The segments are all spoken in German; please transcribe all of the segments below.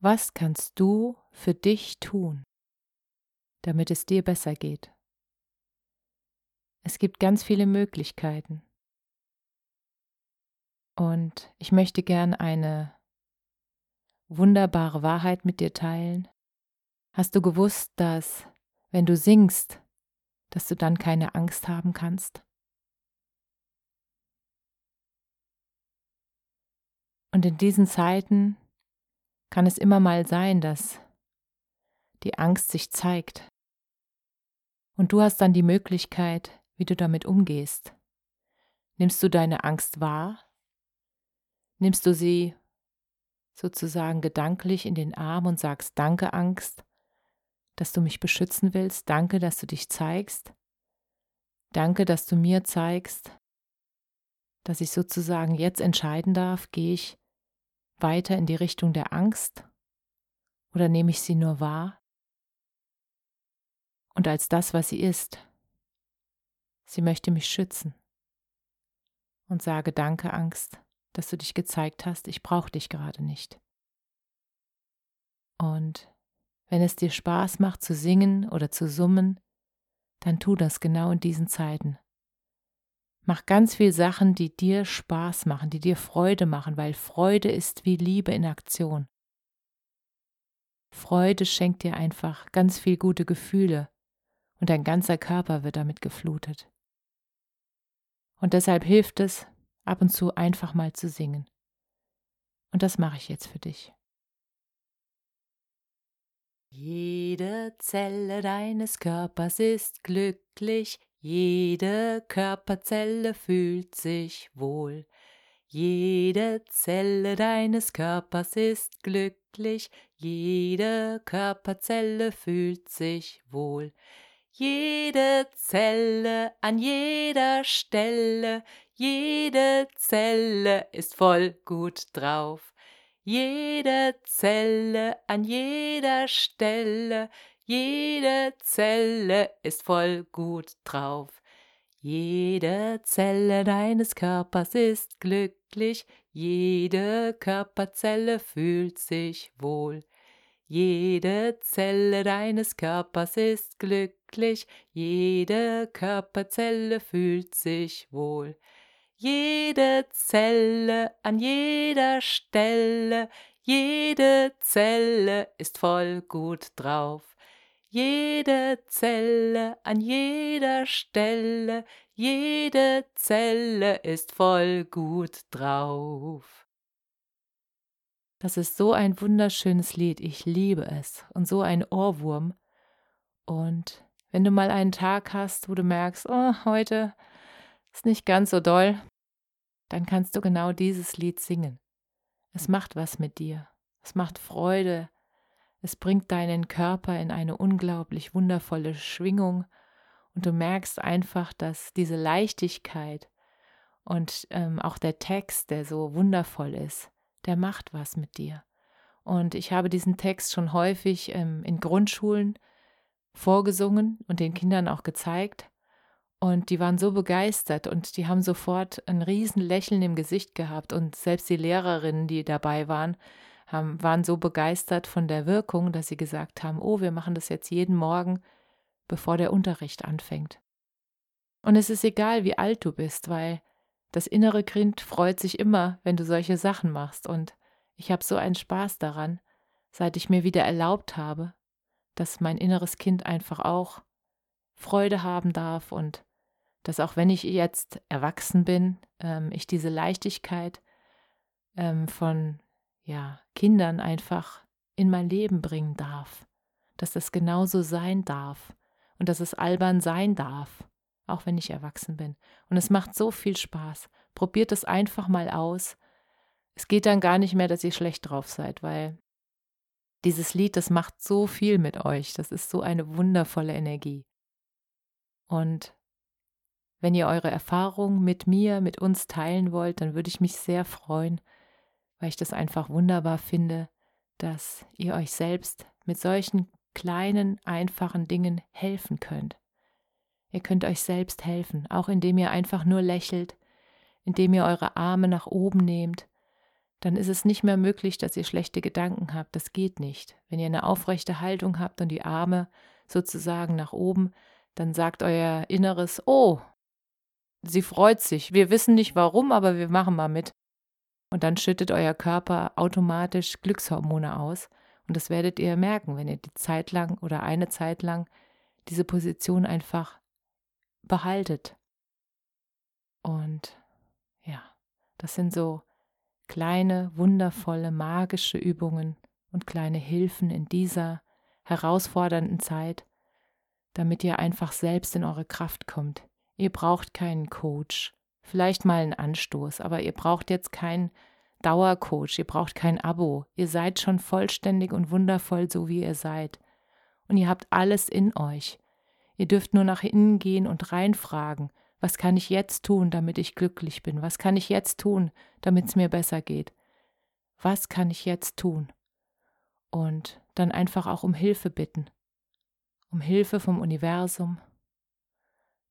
Was kannst du für dich tun, damit es dir besser geht? Es gibt ganz viele Möglichkeiten. Und ich möchte gern eine wunderbare Wahrheit mit dir teilen. Hast du gewusst, dass wenn du singst, dass du dann keine Angst haben kannst? Und in diesen Zeiten kann es immer mal sein, dass die Angst sich zeigt. Und du hast dann die Möglichkeit, wie du damit umgehst. Nimmst du deine Angst wahr? Nimmst du sie sozusagen gedanklich in den Arm und sagst Danke, Angst, dass du mich beschützen willst, danke, dass du dich zeigst, danke, dass du mir zeigst, dass ich sozusagen jetzt entscheiden darf, gehe ich weiter in die Richtung der Angst oder nehme ich sie nur wahr und als das, was sie ist? Sie möchte mich schützen und sage Danke, Angst, dass du dich gezeigt hast, ich brauche dich gerade nicht. Und wenn es dir Spaß macht zu singen oder zu summen, dann tu das genau in diesen Zeiten. Mach ganz viel Sachen, die dir Spaß machen, die dir Freude machen, weil Freude ist wie Liebe in Aktion. Freude schenkt dir einfach ganz viel gute Gefühle und dein ganzer Körper wird damit geflutet. Und deshalb hilft es, ab und zu einfach mal zu singen. Und das mache ich jetzt für dich. Jede Zelle deines Körpers ist glücklich, jede Körperzelle fühlt sich wohl. Jede Zelle deines Körpers ist glücklich, jede Körperzelle fühlt sich wohl. Jede Zelle an jeder Stelle, jede Zelle ist voll gut drauf. Jede Zelle an jeder Stelle, jede Zelle ist voll gut drauf. Jede Zelle deines Körpers ist glücklich, jede Körperzelle fühlt sich wohl. Jede Zelle deines Körpers ist glücklich, jede Körperzelle fühlt sich wohl. Jede Zelle an jeder Stelle, jede Zelle ist voll gut drauf. Jede Zelle an jeder Stelle, jede Zelle ist voll gut drauf. Das ist so ein wunderschönes Lied, ich liebe es und so ein Ohrwurm. Und wenn du mal einen Tag hast, wo du merkst, oh, heute ist nicht ganz so doll, dann kannst du genau dieses Lied singen. Es macht was mit dir. Es macht Freude, es bringt deinen Körper in eine unglaublich wundervolle Schwingung und du merkst einfach, dass diese Leichtigkeit und ähm, auch der Text, der so wundervoll ist, der macht was mit dir. Und ich habe diesen Text schon häufig ähm, in Grundschulen vorgesungen und den Kindern auch gezeigt. Und die waren so begeistert und die haben sofort ein riesen Lächeln im Gesicht gehabt. Und selbst die Lehrerinnen, die dabei waren, haben, waren so begeistert von der Wirkung, dass sie gesagt haben, oh, wir machen das jetzt jeden Morgen, bevor der Unterricht anfängt. Und es ist egal, wie alt du bist, weil das innere Kind freut sich immer, wenn du solche Sachen machst. Und ich habe so einen Spaß daran, seit ich mir wieder erlaubt habe, dass mein inneres Kind einfach auch Freude haben darf und dass auch wenn ich jetzt erwachsen bin, ähm, ich diese Leichtigkeit ähm, von ja, Kindern einfach in mein Leben bringen darf, dass das genauso sein darf und dass es albern sein darf, auch wenn ich erwachsen bin. Und es macht so viel Spaß. Probiert es einfach mal aus. Es geht dann gar nicht mehr, dass ihr schlecht drauf seid, weil dieses Lied, das macht so viel mit euch. Das ist so eine wundervolle Energie. Und wenn ihr eure Erfahrungen mit mir, mit uns teilen wollt, dann würde ich mich sehr freuen, weil ich das einfach wunderbar finde, dass ihr euch selbst mit solchen kleinen, einfachen Dingen helfen könnt. Ihr könnt euch selbst helfen, auch indem ihr einfach nur lächelt, indem ihr eure Arme nach oben nehmt. Dann ist es nicht mehr möglich, dass ihr schlechte Gedanken habt. Das geht nicht. Wenn ihr eine aufrechte Haltung habt und die Arme sozusagen nach oben, dann sagt euer Inneres, oh, sie freut sich. Wir wissen nicht warum, aber wir machen mal mit. Und dann schüttet euer Körper automatisch Glückshormone aus. Und das werdet ihr merken, wenn ihr die Zeit lang oder eine Zeit lang diese Position einfach behaltet. Und ja, das sind so kleine, wundervolle, magische Übungen und kleine Hilfen in dieser herausfordernden Zeit, damit ihr einfach selbst in eure Kraft kommt. Ihr braucht keinen Coach, vielleicht mal einen Anstoß, aber ihr braucht jetzt keinen Dauercoach, ihr braucht kein Abo. Ihr seid schon vollständig und wundervoll, so wie ihr seid. Und ihr habt alles in euch. Ihr dürft nur nach innen gehen und reinfragen, was kann ich jetzt tun, damit ich glücklich bin? Was kann ich jetzt tun, damit es mir besser geht? Was kann ich jetzt tun? Und dann einfach auch um Hilfe bitten. Um Hilfe vom Universum,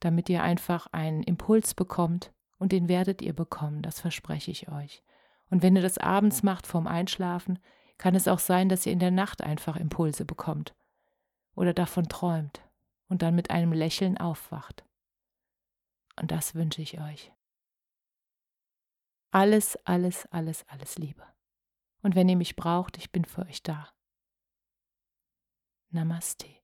damit ihr einfach einen Impuls bekommt und den werdet ihr bekommen, das verspreche ich euch. Und wenn ihr das abends macht vorm Einschlafen, kann es auch sein, dass ihr in der Nacht einfach Impulse bekommt oder davon träumt und dann mit einem Lächeln aufwacht. Und das wünsche ich euch. Alles, alles, alles, alles Liebe. Und wenn ihr mich braucht, ich bin für euch da. Namaste.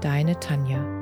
Deine Tanja.